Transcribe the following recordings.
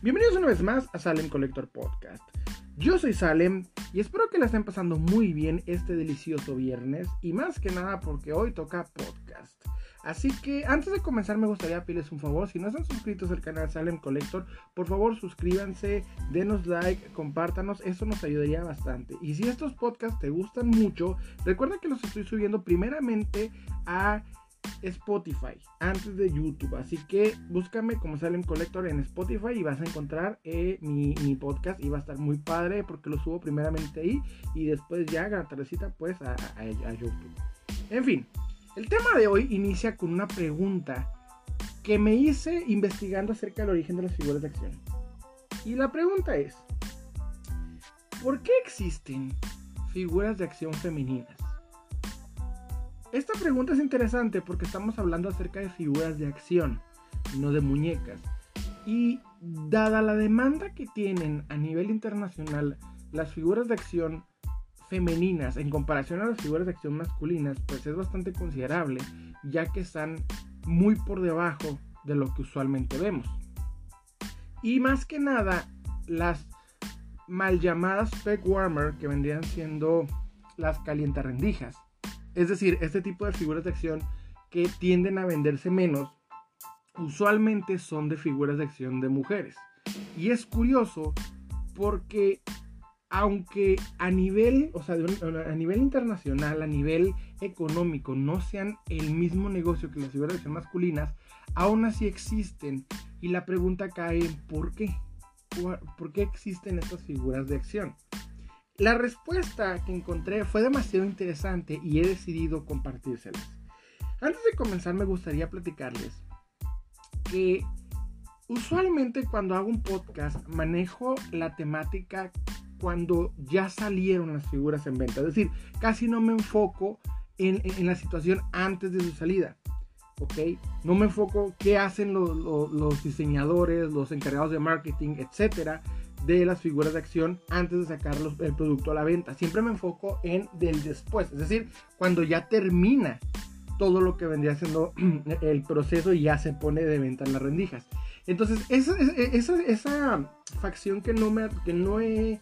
Bienvenidos una vez más a Salem Collector Podcast. Yo soy Salem y espero que la estén pasando muy bien este delicioso viernes y más que nada porque hoy toca podcast. Así que antes de comenzar me gustaría pedirles un favor, si no están suscritos al canal Salem Collector, por favor suscríbanse, denos like, compártanos, eso nos ayudaría bastante. Y si estos podcasts te gustan mucho, recuerda que los estoy subiendo primeramente a Spotify antes de YouTube. Así que búscame como Salem Collector en Spotify y vas a encontrar eh, mi, podcast y va a estar muy padre porque lo subo primeramente ahí y después ya la tardecita pues a, a YouTube. En fin, el tema de hoy inicia con una pregunta que me hice investigando acerca del origen de las figuras de acción. Y la pregunta es, ¿por qué existen figuras de acción femeninas? Esta pregunta es interesante porque estamos hablando acerca de figuras de acción, no de muñecas. Y dada la demanda que tienen a nivel internacional las figuras de acción femeninas en comparación a las figuras de acción masculinas, pues es bastante considerable, ya que están muy por debajo de lo que usualmente vemos. Y más que nada, las mal llamadas peg warmer, que vendrían siendo las calientarrendijas, es decir, este tipo de figuras de acción que tienden a venderse menos, usualmente son de figuras de acción de mujeres. Y es curioso porque aunque a nivel, o sea, a nivel internacional, a nivel económico, no sean el mismo negocio que las figuras de acción masculinas, aún así existen. Y la pregunta cae en ¿por qué? ¿Por qué existen estas figuras de acción? La respuesta que encontré fue demasiado interesante y he decidido compartírselas. Antes de comenzar me gustaría platicarles que usualmente cuando hago un podcast manejo la temática cuando ya salieron las figuras en venta. Es decir, casi no me enfoco en, la situación antes de su salida. ¿Ok? No me enfoco qué hacen los, los diseñadores, los encargados de marketing, etcétera de las figuras de acción antes de sacar el producto a la venta. Siempre me enfoco en del después, es decir, cuando ya termina todo lo que vendría siendo el proceso y ya se pone de venta en las rendijas. Entonces, esa, esa, esa facción que no me, que no he,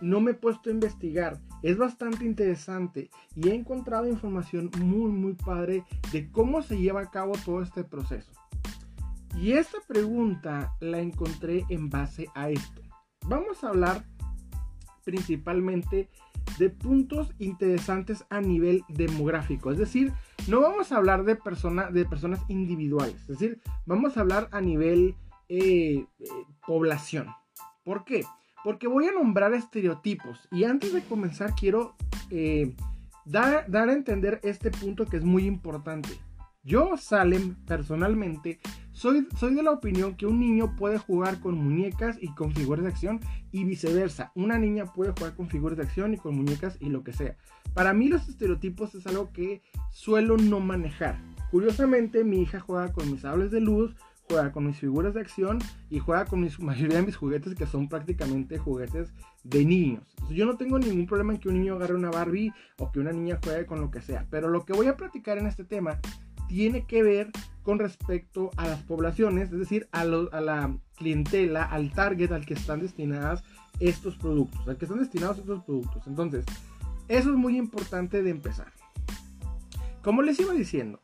no me he puesto a investigar es bastante interesante y he encontrado información muy, muy padre de cómo se lleva a cabo todo este proceso. Y esta pregunta la encontré en base a esto vamos a hablar principalmente de puntos interesantes a nivel demográfico. Es decir, no vamos a hablar de, de personas individuales. Es decir, vamos a hablar a nivel eh, eh, población. ¿Por qué? Porque voy a nombrar estereotipos. Y antes de comenzar quiero eh, dar, dar a entender este punto que es muy importante. Yo, Salem, personalmente, soy, soy de la opinión que un niño puede jugar con muñecas y con figuras de acción y viceversa. Una niña puede jugar con figuras de acción y con muñecas y lo que sea. Para mí los estereotipos es algo que suelo no manejar. Curiosamente, mi hija juega con mis sables de luz, juega con mis figuras de acción y juega con mis, mayoría de mis juguetes que son prácticamente juguetes de niños. yo no tengo ningún problema en que un niño agarre una Barbie o que una niña juegue con lo que sea. Pero lo que voy a platicar en este tema tiene que ver con respecto a las poblaciones, es decir, a, la clientela, al target al que están destinadas estos productos, al que están destinados estos productos. Entonces, eso es muy importante de empezar. Como les iba diciendo,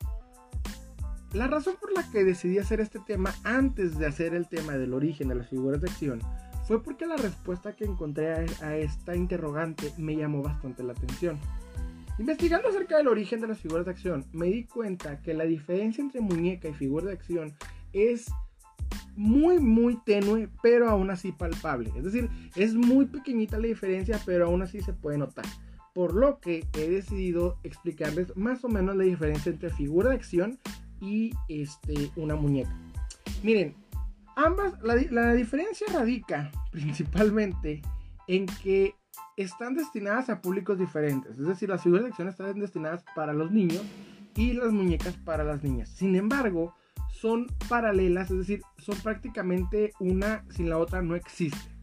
la razón por la que decidí hacer este tema antes de hacer el tema del origen de las figuras de acción fue porque la respuesta que encontré a esta interrogante me llamó bastante la atención. Investigando acerca del origen de las figuras de acción, me di cuenta que la diferencia entre muñeca y figura de acción es muy muy tenue, pero aún así palpable. Es decir, es muy pequeñita la diferencia, pero aún así se puede notar. Por lo que he decidido explicarles más o menos la diferencia entre figura de acción y este, una muñeca. Miren, ambas, la, la diferencia radica principalmente en que están destinadas a públicos diferentes. Es decir, las figuras de acción están destinadas para los niños y las muñecas para las niñas. Sin embargo, son paralelas, es decir, son prácticamente una sin la otra no existe.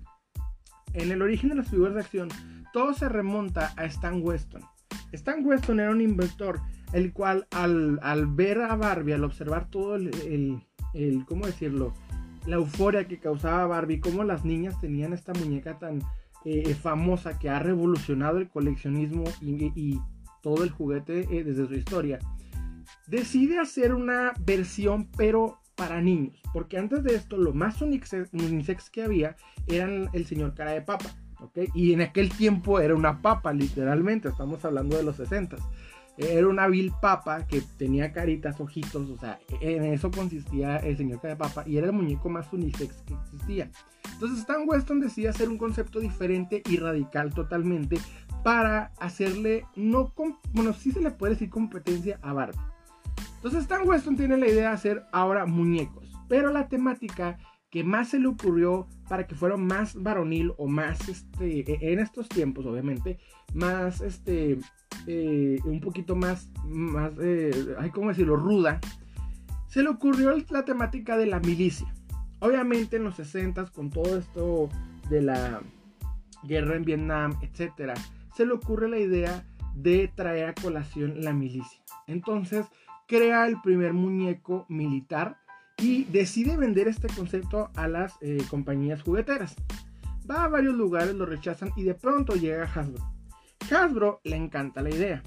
En el origen de las figuras de acción, todo se remonta a Stan Weston. Stan Weston era un inventor, el cual al, ver a Barbie, al observar todo el, el, ¿cómo decirlo? la euforia que causaba Barbie, cómo las niñas tenían esta muñeca tan eh, famosa que ha revolucionado el coleccionismo y, todo el juguete eh, desde su historia, decide hacer una versión pero para niños, porque antes de esto lo más unisex que había eran el señor cara de papa, ¿ok? Y en aquel tiempo era una papa, literalmente, estamos hablando de los 60 era una vil papa que tenía caritas, ojitos, o sea, en eso consistía el señor de papa y era el muñeco más unisex que existía. Entonces Stan Weston decide hacer un concepto diferente y radical totalmente para hacerle, no, bueno, sí se le puede decir competencia a Barbie. Entonces Stan Weston tiene la idea de hacer ahora muñecos, pero la temática que más se le ocurrió para que fuera más varonil o más, este, e, en estos tiempos obviamente, más, este, eh, un poquito más, más, eh, ¿cómo decirlo?, ruda, se le ocurrió la temática de la milicia. Obviamente en los 60 con todo esto de la guerra en Vietnam, etcétera, se le ocurre la idea de traer a colación la milicia. Entonces crea el primer muñeco militar y decide vender este concepto a las eh, compañías jugueteras. Va a varios lugares, lo rechazan y de pronto llega Hasbro. Hasbro le encanta la idea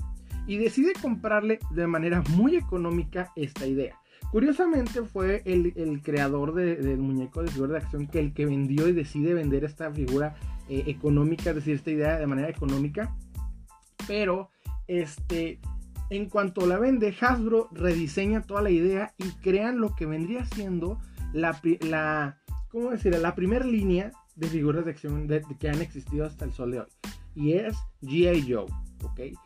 y decide comprarle de manera muy económica esta idea. Curiosamente fue el, creador del muñeco de figura de acción que el que vendió y decide vender esta figura eh, económica, es decir, esta idea de manera económica. Pero, este, en cuanto la vende, Hasbro rediseña toda la idea y crean lo que vendría siendo la, la ¿cómo? La primera línea de figuras de acción que han existido hasta el sol de hoy. Y es G.I. Joe, ¿ok?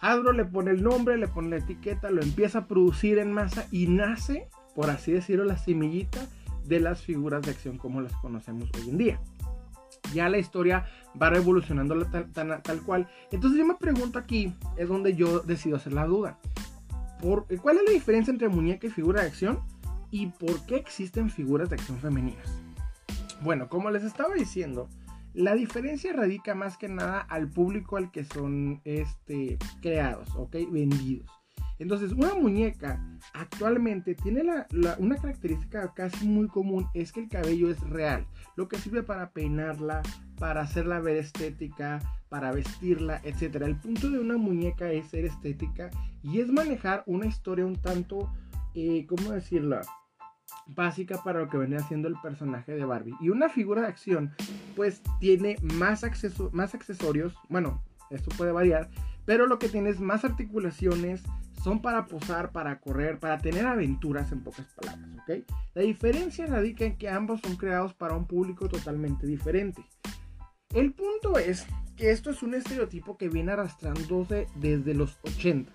Hasbro le pone el nombre, le pone la etiqueta, lo empieza a producir en masa y nace, por así decirlo, la semillita de las figuras de acción como las conocemos hoy en día. Ya la historia va revolucionando tal, tal, cual. Entonces yo me pregunto aquí, es donde yo decido hacer la duda. ¿Por, ¿Cuál es la diferencia entre muñeca y figura de acción? ¿Y por qué existen figuras de acción femeninas? Bueno, como les estaba diciendo, la diferencia radica más que nada al público al que son este, creados, ¿ok? Vendidos. Entonces, una muñeca actualmente tiene una característica casi muy común, es que el cabello es real, lo que sirve para peinarla, para hacerla ver estética, para vestirla, etc. El punto de una muñeca es ser estética y es manejar una historia un tanto, eh, ¿cómo decirlo? básica para lo que venía haciendo el personaje de Barbie. Y una figura de acción, pues tiene más, más accesorios. Bueno, esto puede variar, pero lo que tiene es más articulaciones. Son para posar, para correr, para tener aventuras en pocas palabras, ¿ok? La diferencia radica en que ambos son creados para un público totalmente diferente. El punto es que esto es un estereotipo que viene arrastrándose desde los 80s.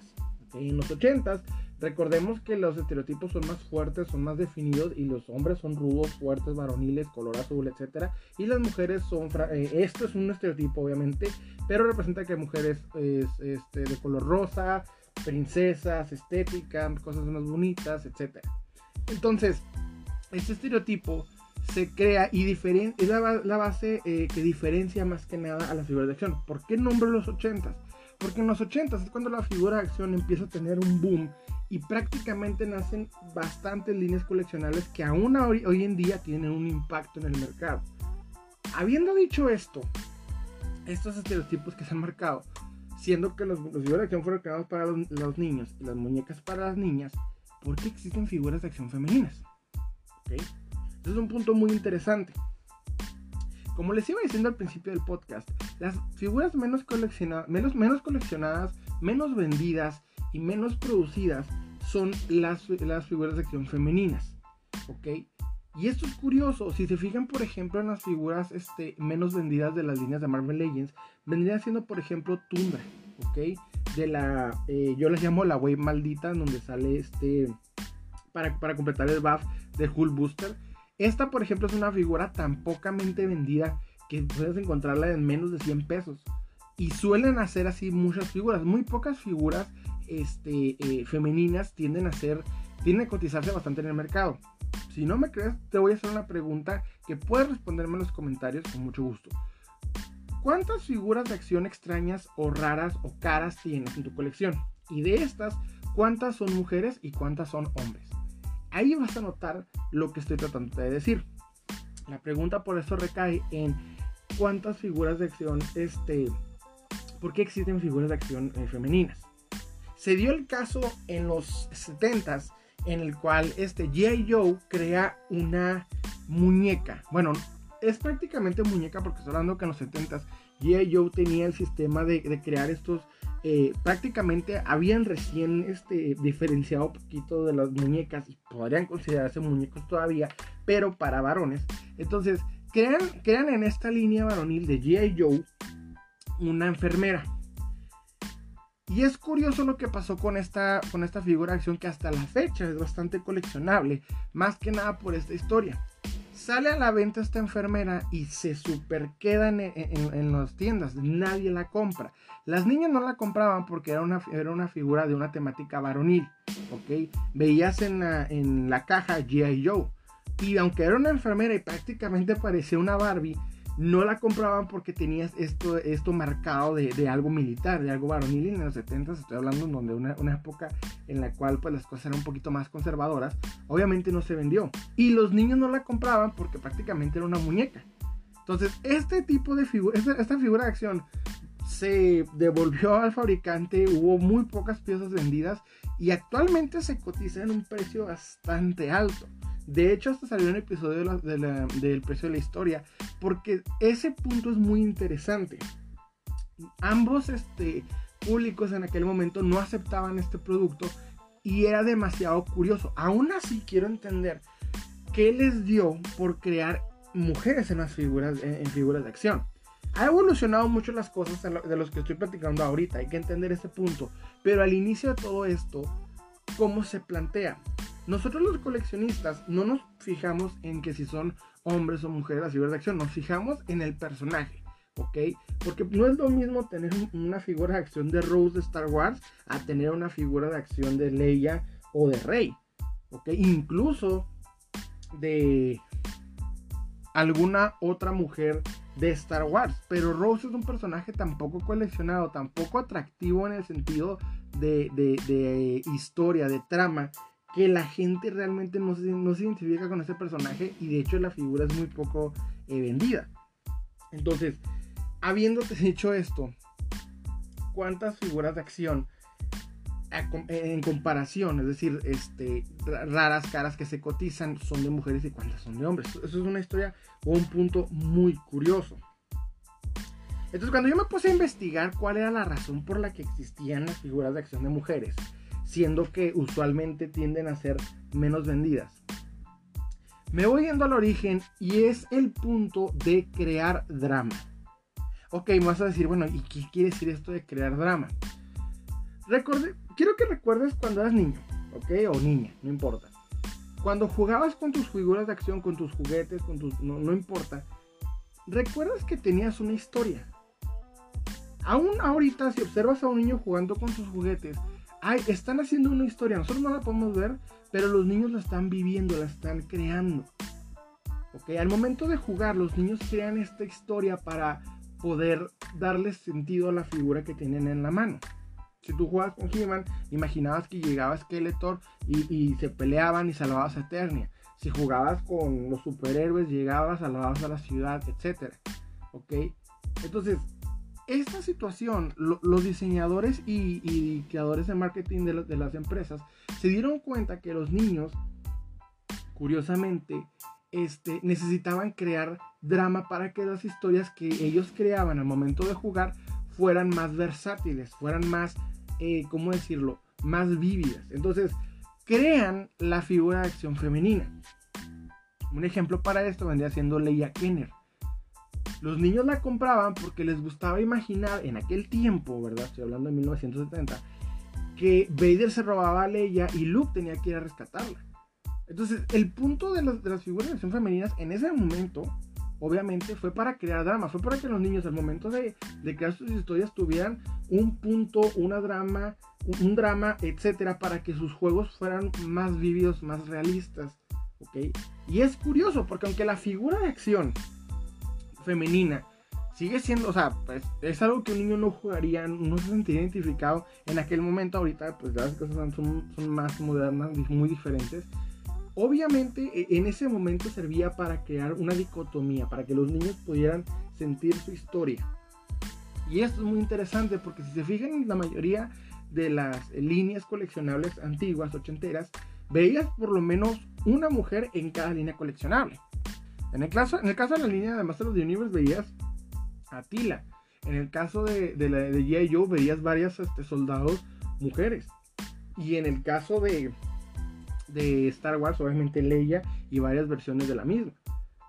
En los 80s Recordemos que los estereotipos son más fuertes, son más definidos y los hombres son rudos, fuertes, varoniles, color azul, etc. Y las mujeres son... Eh, esto es un estereotipo obviamente, pero representa que mujeres este, de color rosa, princesas, estéticas, cosas más bonitas, etc. Entonces, este estereotipo se crea y es la, base eh, que diferencia más que nada a las figuras de acción. ¿Por qué nombro los 80s? Porque en los 80s es cuando la figura de acción empieza a tener un boom y prácticamente nacen bastantes líneas coleccionables que aún hoy, hoy, en día tienen un impacto en el mercado. Habiendo dicho esto, estos estereotipos que se han marcado, siendo que los, figuras de acción fueron creados para los, niños y las muñecas para las niñas, ¿por qué existen figuras de acción femeninas? ¿Okay? Este es un punto muy interesante. Como les iba diciendo al principio del podcast, las figuras menos, coleccionadas, menos, menos coleccionadas, menos vendidas y menos producidas son las, las figuras de acción femeninas. ¿Ok? Y esto es curioso, si se fijan por ejemplo en las figuras este, menos vendidas de las líneas de Marvel Legends, vendría siendo por ejemplo Tundra, ¿ok? De la, eh, yo les llamo la wave maldita, donde sale este, para, para completar el buff de Hulk Booster. Esta por ejemplo es una figura tan pocamente vendida que puedes encontrarla en menos de 100 pesos. Y suelen hacer así muchas figuras, muy pocas figuras este, eh, femeninas tienden a ser, tienden a cotizarse bastante en el mercado. Si no me crees, te voy a hacer una pregunta que puedes responderme en los comentarios con mucho gusto. ¿Cuántas figuras de acción extrañas o raras o caras tienes en tu colección? Y de estas, ¿cuántas son mujeres y cuántas son hombres? ahí vas a notar lo que estoy tratando de decir. La pregunta por eso recae en cuántas figuras de acción, este, ¿por qué existen figuras de acción eh, femeninas? Se dio el caso en los 70s en el cual este G.I. Joe crea una muñeca. Bueno, es prácticamente muñeca porque estoy hablando que en los 70s G.I. Joe tenía el sistema de, crear estos. Eh, prácticamente habían recién este, diferenciado poquito de las muñecas y podrían considerarse muñecos todavía, pero para varones. Entonces, crean, crean en esta línea varonil de G.I. Joe una enfermera. Y es curioso lo que pasó con esta, con esta figura de acción que hasta la fecha es bastante coleccionable, más que nada por esta historia. Sale a la venta esta enfermera y se super queda en, las tiendas, nadie la compra. Las niñas no la compraban porque era una, era una figura de una temática varonil, ¿ok? Veías en la, en la caja G.I. Joe. Y aunque era una enfermera y prácticamente parecía una Barbie, no la compraban porque tenías esto, esto marcado de, algo militar, de algo varonil. Y en los 70 estoy hablando en donde una, época en la cual pues, las cosas eran un poquito más conservadoras, obviamente no se vendió. Y los niños no la compraban porque prácticamente era una muñeca. Entonces, este tipo de figura, esta, figura de acción se devolvió al fabricante, hubo muy pocas piezas vendidas y actualmente se cotiza en un precio bastante alto. De hecho, hasta salió un episodio del precio de la historia, porque ese punto es muy interesante. Ambos este, públicos en aquel momento no aceptaban este producto y era demasiado curioso. Aún así, quiero entender qué les dio por crear mujeres en las figuras, en, figuras de acción. Ha evolucionado mucho las cosas de los que estoy platicando ahorita, hay que entender ese punto. Pero al inicio de todo esto, ¿cómo se plantea? Nosotros los coleccionistas no nos fijamos en que si son hombres o mujeres las figuras de acción, nos fijamos en el personaje, ¿ok? Porque no es lo mismo tener una figura de acción de Rose de Star Wars a tener una figura de acción de Leia o de Rey, ¿ok? Incluso de alguna otra mujer de Star Wars. Pero Rose es un personaje tampoco coleccionado, tampoco atractivo en el sentido de, de historia, de trama, que la gente realmente no se, no se identifica con ese personaje y de hecho la figura es muy poco eh, vendida. Entonces, habiéndote dicho esto, ¿cuántas figuras de acción en comparación, es decir, este, raras caras que se cotizan son de mujeres y cuántas son de hombres? Eso es una historia o un punto muy curioso. Entonces, cuando yo me puse a investigar cuál era la razón por la que existían las figuras de acción de mujeres, siendo que usualmente tienden a ser menos vendidas. Me voy yendo al origen y es el punto de crear drama. Ok, me vas a decir, bueno, ¿y qué quiere decir esto de crear drama? quiero que recuerdes cuando eras niño, ok, o niña, no importa. Cuando jugabas con tus figuras de acción, con tus juguetes, con tus, no, no importa, recuerdas que tenías una historia. Aún ahorita, si observas a un niño jugando con sus juguetes, Ay, están haciendo una historia, nosotros no la podemos ver, pero los niños la están viviendo, la están creando. Ok, al momento de jugar, los niños crean esta historia para poder darle sentido a la figura que tienen en la mano. Si tú jugabas con He-Man, imaginabas que llegaba Skeletor y, y, se peleaban y salvabas a Eternia. Si jugabas con los superhéroes, llegabas, salvabas a la ciudad, etc. ¿Ok? Entonces, esta situación, los diseñadores y, creadores de marketing de, las empresas se dieron cuenta que los niños, curiosamente, este, necesitaban crear drama para que las historias que ellos creaban al momento de jugar fueran más versátiles, fueran más, eh, ¿cómo decirlo?, más vívidas. Entonces, crean la figura de acción femenina. Un ejemplo para esto vendría siendo Leia Kenner. Los niños la compraban porque les gustaba imaginar en aquel tiempo, ¿verdad? Estoy hablando de 1970, que Vader se robaba a Leia y Luke tenía que ir a rescatarla. Entonces, el punto de, las figuras de acción femeninas en ese momento, obviamente, fue para crear drama, fue para que los niños al momento de, crear sus historias tuvieran un punto, una drama, un, drama, etcétera, para que sus juegos fueran más vívidos, más realistas. ¿Ok? Y es curioso, porque aunque la figura de acción femenina sigue siendo, o sea, pues, es algo que un niño no jugaría, no se sentiría identificado en aquel momento. Ahorita, pues las cosas son, son más modernas, muy diferentes. obviamente e, en ese momento servía para crear una dicotomía, para que los niños pudieran sentir su historia. Y esto es muy interesante porque si se fijan la mayoría de las líneas coleccionables antiguas, ochenteras, veías por lo menos una mujer en cada línea coleccionable. En el caso, en el caso de la línea de Master of the Universe veías a Tila. En el caso de, de, la, de G.I. Joe veías varias este, soldados mujeres. Y en el caso de, de Star Wars, obviamente Leia y varias versiones de la misma.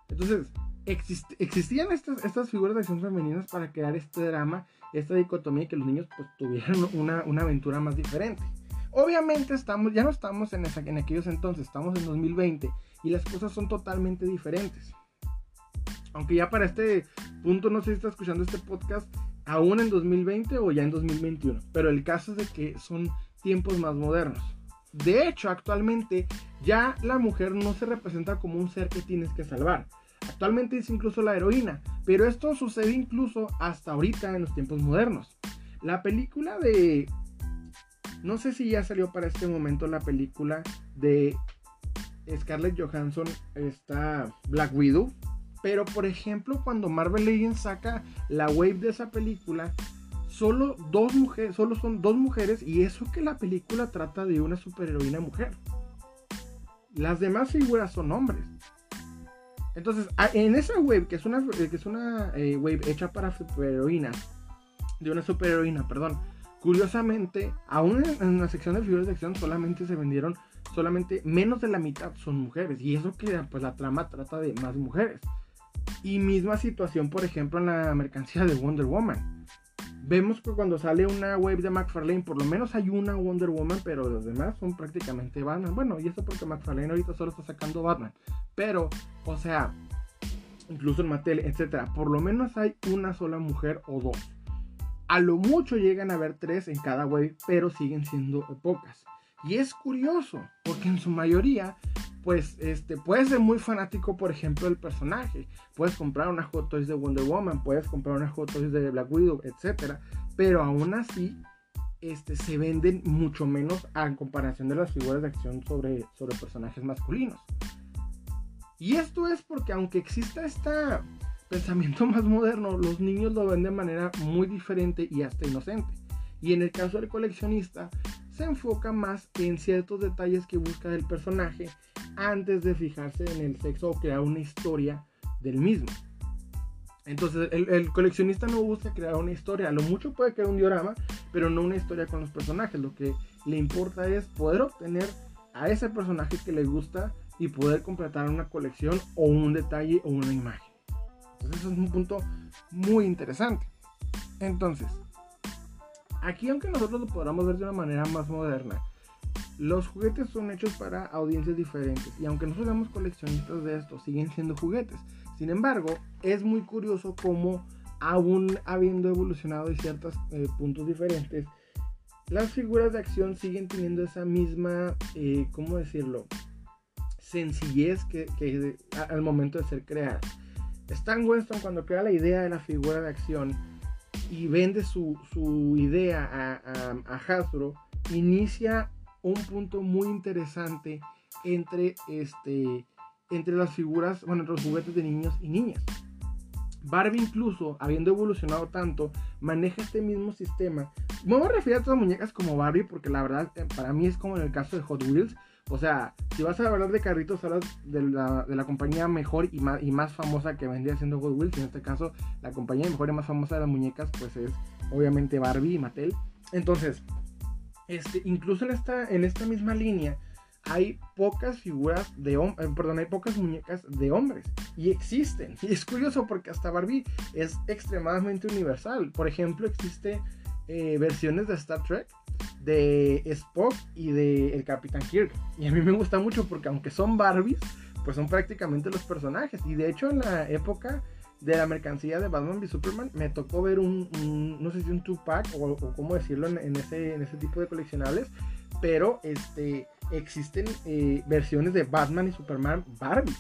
Entonces, existían estas, estas figuras de acción femeninas para crear este drama, esta dicotomía y que los niños pues, tuvieran una, una aventura más diferente. Obviamente estamos, ya no estamos en, esa, en aquellos entonces, estamos en 2020 y las cosas son totalmente diferentes. Aunque ya para este punto no sé si está escuchando este podcast aún en 2020 o ya en 2021, pero el caso es de que son tiempos más modernos. De hecho, actualmente ya la mujer no se representa como un ser que tienes que salvar. Actualmente es incluso la heroína, pero esto sucede incluso hasta ahorita en los tiempos modernos. La película de... No sé si ya salió para este momento la película de Scarlett Johansson, está Black Widow. Pero por ejemplo, cuando Marvel Legends saca la wave de esa película, solo dos mujeres, solo son dos mujeres y eso que la película trata de una superheroína mujer. Las demás figuras son hombres. Entonces, en esa wave, que es una, que es una eh, wave hecha para superheroínas, de una superheroína, perdón, curiosamente, aún en, la sección de figuras de acción solamente se vendieron, solamente menos de la mitad son mujeres. Y eso que pues la trama trata de más mujeres. Y misma situación, por ejemplo, en la mercancía de Wonder Woman. Vemos que cuando sale una wave de McFarlane, por lo menos hay una Wonder Woman, pero los demás son prácticamente Batman. Bueno, y eso porque McFarlane ahorita solo está sacando Batman. Pero, o sea, incluso en Mattel, etcétera, por lo menos hay una sola mujer o dos. A lo mucho llegan a haber tres en cada wave, pero siguen siendo pocas. Y es curioso, porque en su mayoría pues este, puedes ser muy fanático, por ejemplo, del personaje. Puedes comprar una Hot Toys de Wonder Woman, puedes comprar una Hot Toys de Black Widow, etc. Pero aún así, este, se venden mucho menos en comparación de las figuras de acción sobre, sobre personajes masculinos. Y esto es porque aunque exista este pensamiento más moderno, los niños lo ven de manera muy diferente y hasta inocente. Y en el caso del coleccionista, se enfoca más en ciertos detalles que busca del personaje antes de fijarse en el sexo o crear una historia del mismo. Entonces el, coleccionista no busca crear una historia, a lo mucho puede crear un diorama, pero no una historia con los personajes. Lo que le importa es poder obtener a ese personaje que le gusta y poder completar una colección o un detalle o una imagen. Entonces eso es un punto muy interesante. Entonces, aquí aunque nosotros lo podamos ver de una manera más moderna, los juguetes son hechos para audiencias diferentes y aunque no seamos coleccionistas de esto, siguen siendo juguetes. Sin embargo, es muy curioso cómo aún habiendo evolucionado de ciertos eh, puntos diferentes, las figuras de acción siguen teniendo esa misma, eh, ¿cómo decirlo? Sencillez que, al momento de ser creadas. Stan Winston cuando crea la idea de la figura de acción y vende su, idea a, a Hasbro, inicia un punto muy interesante entre, este, entre las figuras, bueno, entre los juguetes de niños y niñas. Barbie incluso, habiendo evolucionado tanto, maneja este mismo sistema. Me voy a referir a todas las muñecas como Barbie porque la verdad eh, para mí es como en el caso de Hot Wheels. O sea, si vas a hablar de carritos, hablas de la, de la compañía mejor y más, y más famosa que vendría siendo Wheels. En este caso, la compañía mejor y más famosa de las muñecas, pues es obviamente Barbie y Mattel. Entonces, este, incluso en esta, en esta misma línea hay pocas figuras de hombres, eh, perdón, hay pocas muñecas de hombres y existen. Y es curioso porque hasta Barbie es extremadamente universal. Por ejemplo, existe eh, versiones de Star Trek de Spock y de el Capitán Kirk. Y a mí me gusta mucho porque aunque son Barbies, pues son prácticamente los personajes. Y de hecho en la época de la mercancía de Batman v Superman, me tocó ver un, no sé si un Tupac o, o cómo decirlo en, ese, en ese tipo de coleccionables, pero este, existen eh, versiones de Batman y Superman Barbie.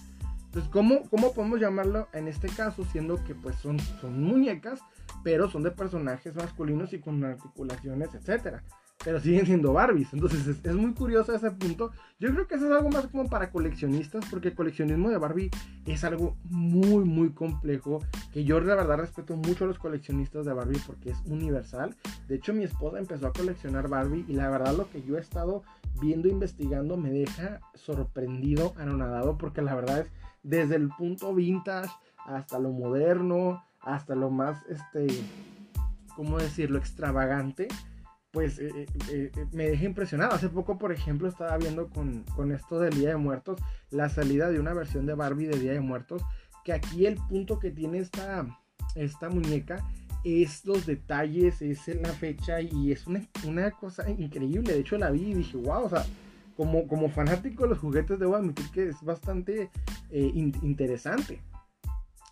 Entonces, ¿cómo, ¿cómo podemos llamarlo en este caso? Siendo que pues son, son muñecas, pero son de personajes masculinos y con articulaciones, etc. pero siguen siendo Barbies. Entonces es, muy curioso ese punto. Yo creo que eso es algo más como para coleccionistas, porque el coleccionismo de Barbie es algo muy, muy complejo. Que yo la verdad respeto mucho a los coleccionistas de Barbie porque es universal. De hecho, mi esposa empezó a coleccionar Barbie y la verdad lo que yo he estado viendo, investigando, me deja sorprendido, anonadado, porque la verdad es desde el punto vintage hasta lo moderno, hasta lo más, este, ¿cómo decirlo?, extravagante pues eh, eh, eh, me deja impresionado. Hace poco, por ejemplo, estaba viendo con, esto del Día de Muertos, la salida de una versión de Barbie de Día de Muertos, que aquí el punto que tiene esta, esta muñeca es los detalles, es la fecha y es una, cosa increíble. De hecho, la vi y dije, wow, o sea, como, como fanático de los juguetes, debo admitir que es bastante interesante.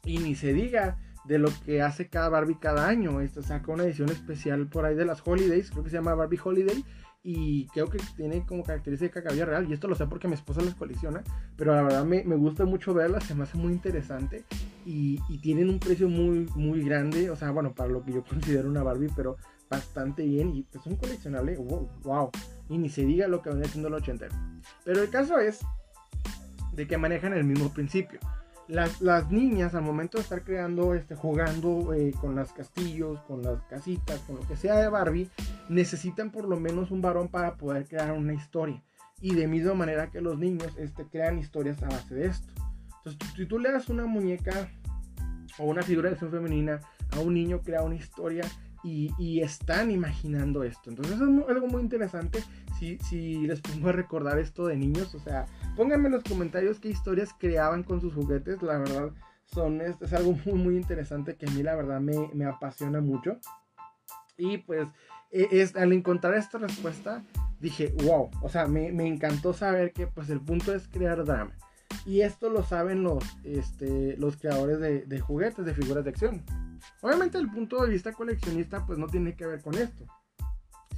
Y ni se diga de lo que hace cada Barbie cada año. Esta saca una edición especial por ahí de las Holidays, creo que se llama Barbie Holiday. Y creo que tiene como característica cabello real. Y esto lo sé porque mi esposa las colecciona. Pero la verdad me, gusta mucho verlas. Se me hace muy interesante. Y, tienen un precio muy, muy grande. O sea, bueno, para lo que yo considero una Barbie. Pero bastante bien. Y es un coleccionable. Wow, Y ni se diga lo que viene siendo el 80. Pero el caso es de que manejan el mismo principio las, niñas al momento de estar creando, este, jugando eh, con los castillos, con las casitas, con lo que sea de Barbie, necesitan por lo menos un varón para poder crear una historia. Y de misma manera que los niños este, crean historias a base de esto. Entonces, si tú le das una muñeca o una figura de acción femenina a un niño, crea una historia y, están imaginando esto. Entonces, es algo muy interesante si, les pongo a recordar esto de niños. O sea, Pónganme en los comentarios qué historias creaban con sus juguetes. La verdad, son, es, es algo muy, muy interesante que a mí la verdad me, me apasiona mucho. Y pues e, es, al encontrar esta respuesta, dije, wow, o sea, me, me, encantó saber que pues el punto es crear drama. Y esto lo saben los, este, los creadores de, de juguetes, de figuras de acción. Obviamente el punto de vista coleccionista pues no tiene que ver con esto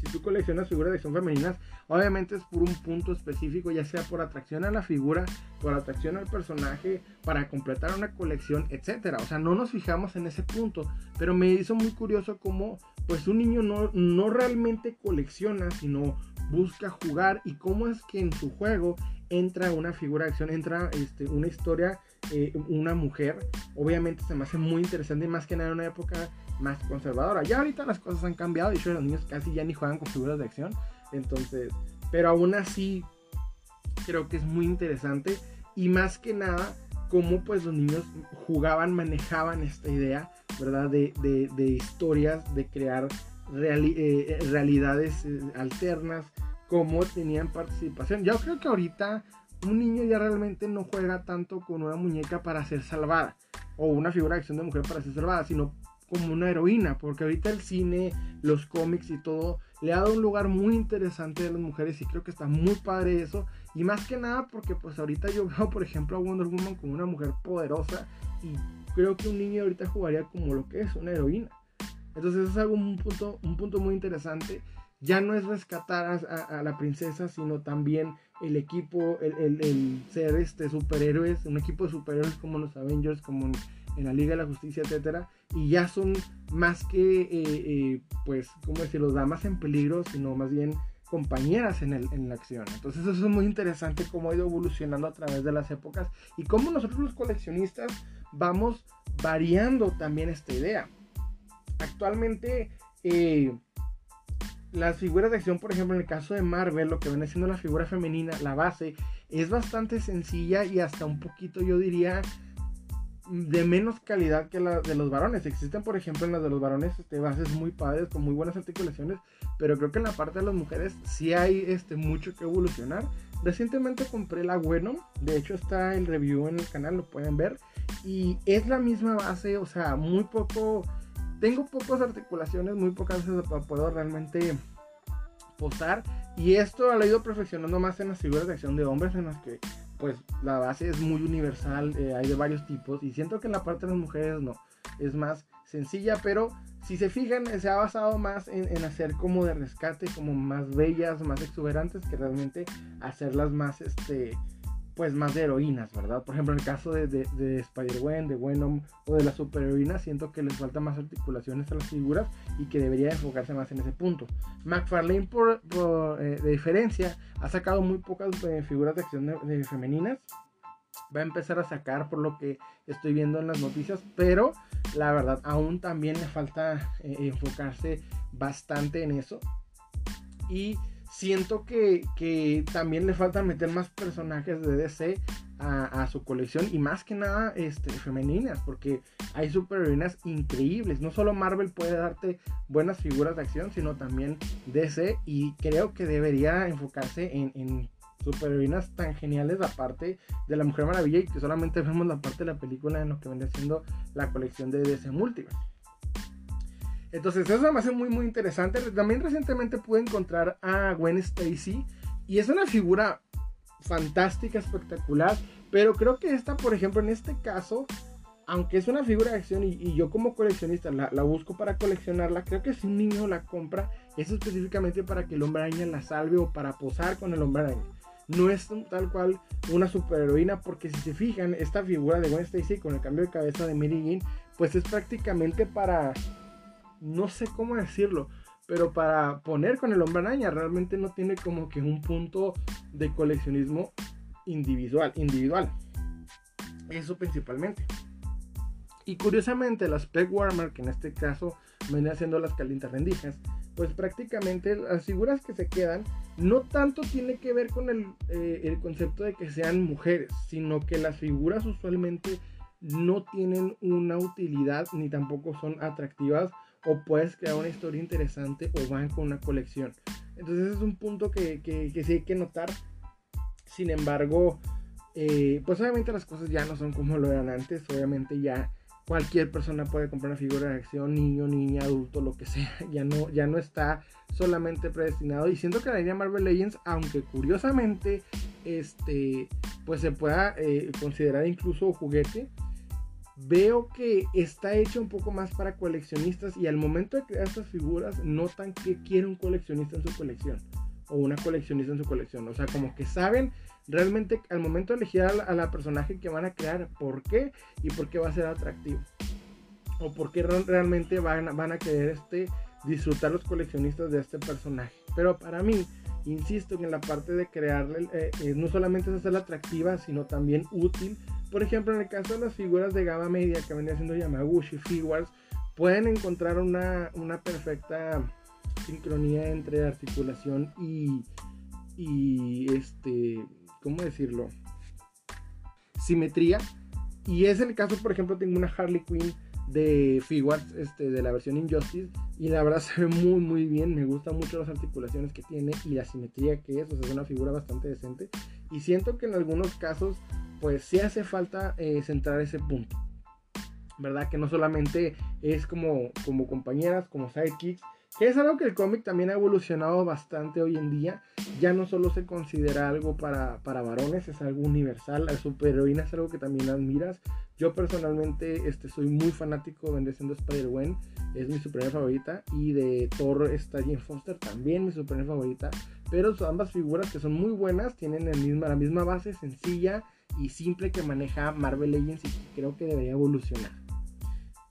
si tú coleccionas figuras de acción femeninas, obviamente es por un punto específico, ya sea por atracción a la figura, por atracción al personaje, para completar una colección, etcétera. O sea, no nos fijamos en ese punto, pero me hizo muy curioso cómo pues un niño no, no realmente colecciona, sino busca jugar y cómo es que en su juego entra una figura de acción, entra este, una historia, eh, una mujer. Obviamente se me hace muy interesante y más que nada en una época más conservadora. Ya ahorita las cosas han cambiado y yo los niños casi ya ni juegan con figuras de acción. Entonces, pero aún así creo que es muy interesante y más que nada cómo pues los niños jugaban, manejaban esta idea, ¿verdad? De, de, historias, de crear eh, realidades eh, alternas, cómo tenían participación. Yo creo que ahorita un niño ya realmente no juega tanto con una muñeca para ser salvada o una figura de acción de mujer para ser salvada, sino como una heroína, porque ahorita el cine, los cómics y todo le ha dado un lugar muy interesante a las mujeres y creo que está muy padre eso. Y más que nada porque pues ahorita yo veo por ejemplo a Wonder Woman como una mujer poderosa y creo que un niño ahorita jugaría como lo que es una heroína. Entonces es algo un punto, un punto muy interesante. Ya no es rescatar a, la princesa, sino también el equipo, el, ser este superhéroes, un equipo de superhéroes como los Avengers, como en la Liga de la Justicia, etcétera, y ya son más que, eh, eh, pues, ¿cómo decirlo?, damas en peligro, sino más bien compañeras en, el, en la acción. Entonces eso es muy interesante cómo ha ido evolucionando a través de las épocas y cómo nosotros los coleccionistas vamos variando también esta idea. Actualmente, eh, las figuras de acción, por ejemplo, en el caso de Marvel, lo que viene siendo la figura femenina, la base, es bastante sencilla y hasta un poquito, yo diría, de menos calidad que la de los varones. Existen, por ejemplo, en las de los varones este, bases muy padres, con muy buenas articulaciones, pero creo que en la parte de las mujeres sí hay este, mucho que evolucionar. Recientemente compré la Bueno, de hecho está el review en el canal, lo pueden ver, y es la misma base, o sea, muy poco, tengo pocas articulaciones, muy pocas veces puedo realmente posar, y esto lo he ido perfeccionando más en las figuras de acción de hombres, en las que pues la base es muy universal, eh, hay de varios tipos y siento que en la parte de las mujeres no, es más sencilla, pero si se fijan se ha basado más en, hacer como de rescate, como más bellas, más exuberantes que realmente hacerlas más, este, pues más de heroínas, ¿verdad? Por ejemplo, en el caso de, de, Spider-Man, de Venom o de las superheroínas, siento que les falta más articulaciones a las figuras y que debería enfocarse más en ese punto. McFarlane, por, eh, de diferencia, ha sacado muy pocas eh, figuras de acción femeninas. Va a empezar a sacar por lo que estoy viendo en las noticias, pero la verdad aún también le falta eh, enfocarse bastante en eso. Y siento que, también le falta meter más personajes de DC a, su colección y más que nada este, femeninas, porque hay superheroínas increíbles. No solo Marvel puede darte buenas figuras de acción, sino también DC y creo que debería enfocarse en, en superheroínas tan geniales aparte de la Mujer Maravilla y que solamente vemos la parte de la película en lo que viene siendo la colección de DC Multiverse. Entonces eso me hace muy muy interesante. También recientemente pude encontrar a Gwen Stacy y es una figura fantástica, espectacular. Pero creo que esta, por ejemplo, en este caso, aunque es una figura de acción y, yo como coleccionista la, busco para coleccionarla, creo que si un niño la compra es específicamente para que el hombre araña la salve o para posar con el hombre araña. No es tal cual una superheroína porque si se fijan, esta figura de Gwen Stacy con el cambio de cabeza de Mary Jane, pues es prácticamente para no sé cómo decirlo, pero para poner con el hombre araña realmente no tiene como que un punto de coleccionismo individual, individual. Eso principalmente. Y curiosamente las Peg Warmer, que en este caso viene haciendo las calientas pues prácticamente las figuras que se quedan no tanto tiene que ver con eh, el concepto de que sean mujeres, sino que las figuras usualmente no tienen una utilidad ni tampoco son atractivas o puedes crear una historia interesante o van con una colección. Entonces es un punto que, que, sí hay que notar. Sin embargo, eh, pues obviamente las cosas ya no son como lo eran antes. Obviamente ya cualquier persona puede comprar una figura de acción, niño, niña, adulto, lo que sea. Ya no, ya no está solamente predestinado. Y siento que la línea Marvel Legends, aunque curiosamente este, pues se pueda eh, considerar incluso juguete, veo que está hecho un poco más para coleccionistas y al momento de crear estas figuras notan que quiere un coleccionista en su colección o una coleccionista en su colección. O sea, como que saben realmente al momento de elegir a la, personaje que van a crear por qué y por qué va a ser atractivo. O por qué realmente van, van a querer este, disfrutar los coleccionistas de este personaje. Pero para mí, insisto en la parte de crearle, eh, eh, no solamente es hacerla atractiva, sino también útil por ejemplo, en el caso de las figuras de gama media que venía haciendo Yamaguchi Figures, pueden encontrar una, perfecta sincronía entre articulación y, y este, ¿cómo decirlo? Simetría. Y es el caso, por ejemplo, tengo una Harley Quinn de Figures este, de la versión Injustice y la verdad se ve muy muy bien, me gustan mucho las articulaciones que tiene y la simetría que es, o sea, es una figura bastante decente y siento que en algunos casos pues sí hace falta eh, centrar ese punto. ¿Verdad? Que no solamente es como, como compañeras, como sidekicks, que es algo que el cómic también ha evolucionado bastante hoy en día. Ya no solo se considera algo para, para varones, es algo universal. La superheroína es algo que también admiras. Yo personalmente este, soy muy fanático de Spider-Man, es mi superhéroe favorita. Y de Thor está Jane Foster, también mi superhéroe favorita. Pero son ambas figuras que son muy buenas, tienen el la misma base sencilla y simple que maneja Marvel Legends y creo que debería evolucionar.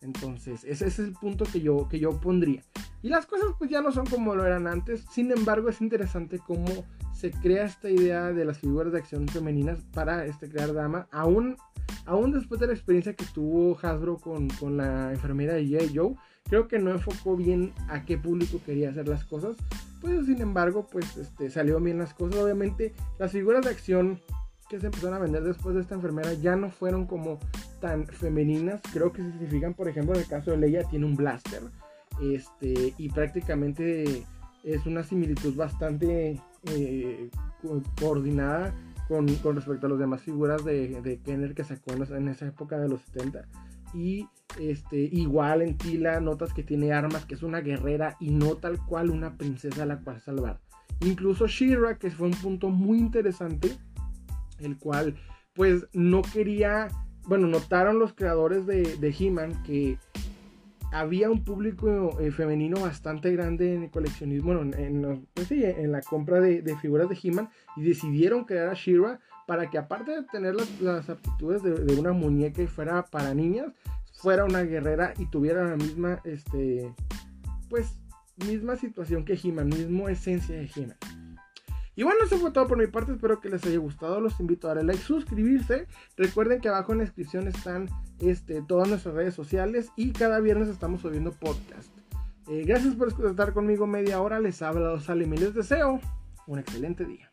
Entonces, ese, es el punto que yo, que yo pondría. Y las cosas pues ya no son como lo eran antes. Sin embargo, es interesante cómo se crea esta idea de las figuras de acción femeninas para este, crear dama. Aún, aún después de la experiencia que tuvo Hasbro con, con la enfermera de J. Joe, creo que no enfocó bien a qué público quería hacer las cosas. Pues sin embargo, pues este, salió bien las cosas. Obviamente, las figuras de acción que se empezaron a vender después de esta enfermera ya no fueron como tan femeninas. Creo que si se fijan, por ejemplo, en el caso de Leia tiene un blaster. Este, y prácticamente es una similitud bastante eh, coordinada con, respecto a las demás figuras de, de Kenner que sacó en, esa época de los 70. Y este, igual en Tila notas que tiene armas, que es una guerrera y no tal cual una princesa a la cual salvar. Incluso Shira, que fue un punto muy interesante, el cual pues no quería, bueno, notaron los creadores de, de He-Man que había un público eh, femenino bastante grande en el coleccionismo, bueno, en, pues la compra de, figuras de He-Man y decidieron crear a She-Ra para que aparte de tener las, aptitudes de, una muñeca y fuera para niñas, fuera una guerrera y tuviera la misma, este, pues, misma situación que He-Man, misma esencia de He-Man. Y bueno, eso fue todo por mi parte. Espero que les haya gustado. Los invito a darle like, suscribirse. Recuerden que abajo en la descripción están este, todas nuestras redes sociales y cada viernes estamos subiendo podcast. Eh, gracias por estar conmigo media hora. Les ha hablado Salim y les deseo un excelente día.